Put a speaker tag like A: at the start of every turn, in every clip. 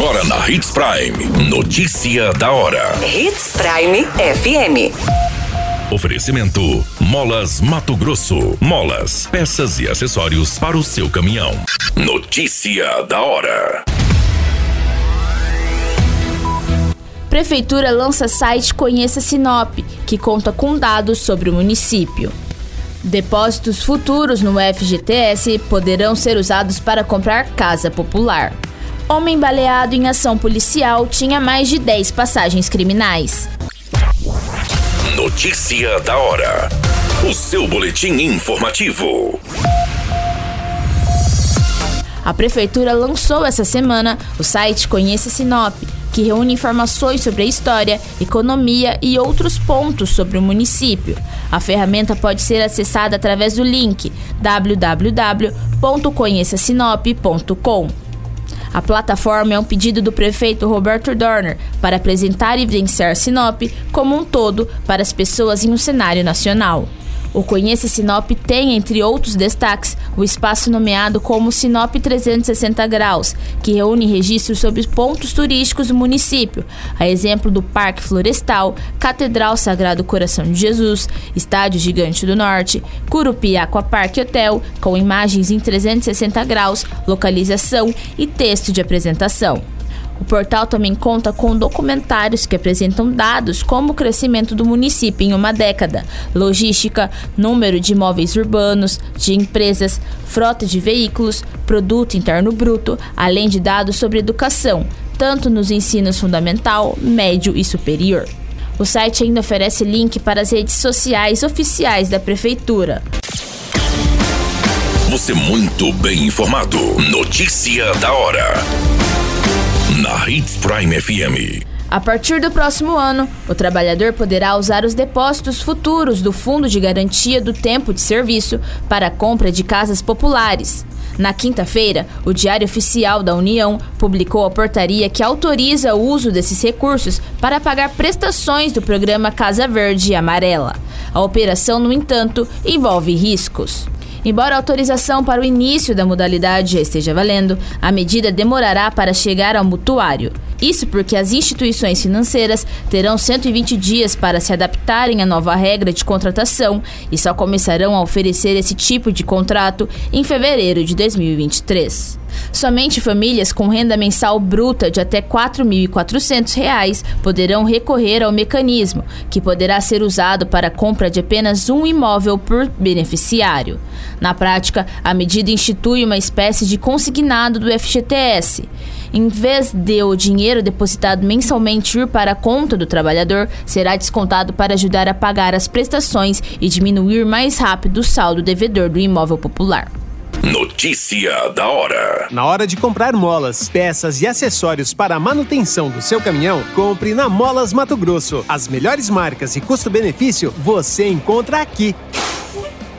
A: Agora na Hits Prime. Notícia da hora.
B: Hits Prime FM.
A: Oferecimento: Molas Mato Grosso. Molas, peças e acessórios para o seu caminhão. Notícia da hora.
C: Prefeitura lança site Conheça Sinop, que conta com dados sobre o município. Depósitos futuros no FGTS poderão ser usados para comprar casa popular. Homem baleado em ação policial tinha mais de 10 passagens criminais.
A: Notícia da hora. O seu boletim informativo.
C: A prefeitura lançou essa semana o site Conheça Sinop que reúne informações sobre a história, economia e outros pontos sobre o município. A ferramenta pode ser acessada através do link www.conheçasinop.com. A plataforma é um pedido do prefeito Roberto Dorner para apresentar e evidenciar Sinop como um todo para as pessoas em um cenário nacional. O Conheça Sinop tem, entre outros destaques, o espaço nomeado como Sinop 360 Graus, que reúne registros sobre pontos turísticos do município, a exemplo do Parque Florestal, Catedral Sagrado Coração de Jesus, Estádio Gigante do Norte, Curupi Aquapark Hotel, com imagens em 360 graus, localização e texto de apresentação. O portal também conta com documentários que apresentam dados como o crescimento do município em uma década, logística, número de imóveis urbanos, de empresas, frota de veículos, produto interno bruto, além de dados sobre educação, tanto nos ensinos fundamental, médio e superior. O site ainda oferece link para as redes sociais oficiais da prefeitura.
A: Você muito bem informado. Notícia da hora na Hits Prime FM.
C: A partir do próximo ano, o trabalhador poderá usar os depósitos futuros do Fundo de Garantia do Tempo de Serviço para a compra de casas populares. Na quinta-feira, o Diário Oficial da União publicou a portaria que autoriza o uso desses recursos para pagar prestações do programa Casa Verde e Amarela. A operação, no entanto, envolve riscos. Embora a autorização para o início da modalidade já esteja valendo, a medida demorará para chegar ao mutuário. Isso porque as instituições financeiras terão 120 dias para se adaptarem à nova regra de contratação e só começarão a oferecer esse tipo de contrato em fevereiro de 2023. Somente famílias com renda mensal bruta de até R$ 4.400 poderão recorrer ao mecanismo, que poderá ser usado para a compra de apenas um imóvel por beneficiário. Na prática, a medida institui uma espécie de consignado do FGTS. Em vez de o dinheiro depositado mensalmente ir para a conta do trabalhador, será descontado para ajudar a pagar as prestações e diminuir mais rápido o saldo devedor do imóvel popular.
A: Notícia da hora.
D: Na hora de comprar molas, peças e acessórios para a manutenção do seu caminhão, compre na Molas Mato Grosso. As melhores marcas e custo-benefício você encontra aqui.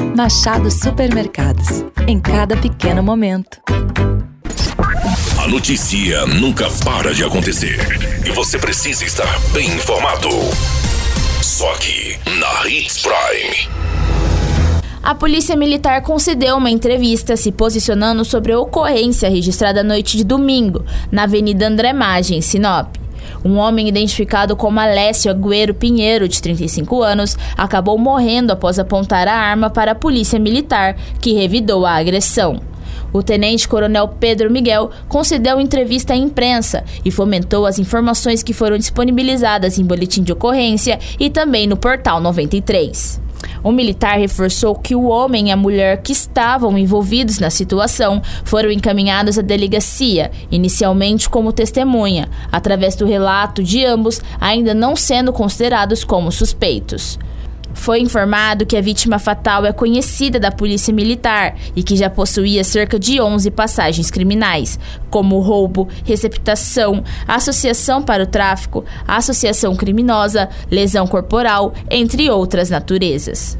E: Machado Supermercados. Em cada pequeno momento.
A: A notícia nunca para de acontecer. E você precisa estar bem informado. Só aqui, na Hits Prime.
C: A Polícia Militar concedeu uma entrevista se posicionando sobre a ocorrência registrada à noite de domingo, na Avenida André Magem, Sinop. Um homem identificado como Alessio Agüero Pinheiro, de 35 anos, acabou morrendo após apontar a arma para a polícia militar, que revidou a agressão. O tenente-coronel Pedro Miguel concedeu entrevista à imprensa e fomentou as informações que foram disponibilizadas em boletim de ocorrência e também no portal 93. O militar reforçou que o homem e a mulher que estavam envolvidos na situação foram encaminhados à delegacia, inicialmente como testemunha, através do relato de ambos ainda não sendo considerados como suspeitos. Foi informado que a vítima fatal é conhecida da Polícia Militar e que já possuía cerca de 11 passagens criminais, como roubo, receptação, associação para o tráfico, associação criminosa, lesão corporal, entre outras naturezas.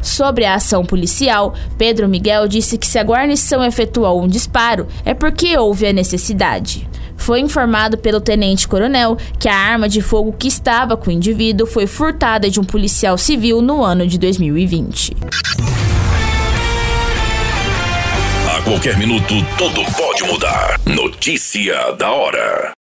C: Sobre a ação policial, Pedro Miguel disse que se a guarnição efetuou um disparo é porque houve a necessidade. Foi informado pelo tenente-coronel que a arma de fogo que estava com o indivíduo foi furtada de um policial civil no ano de 2020.
A: A qualquer minuto, tudo pode mudar. Notícia da hora.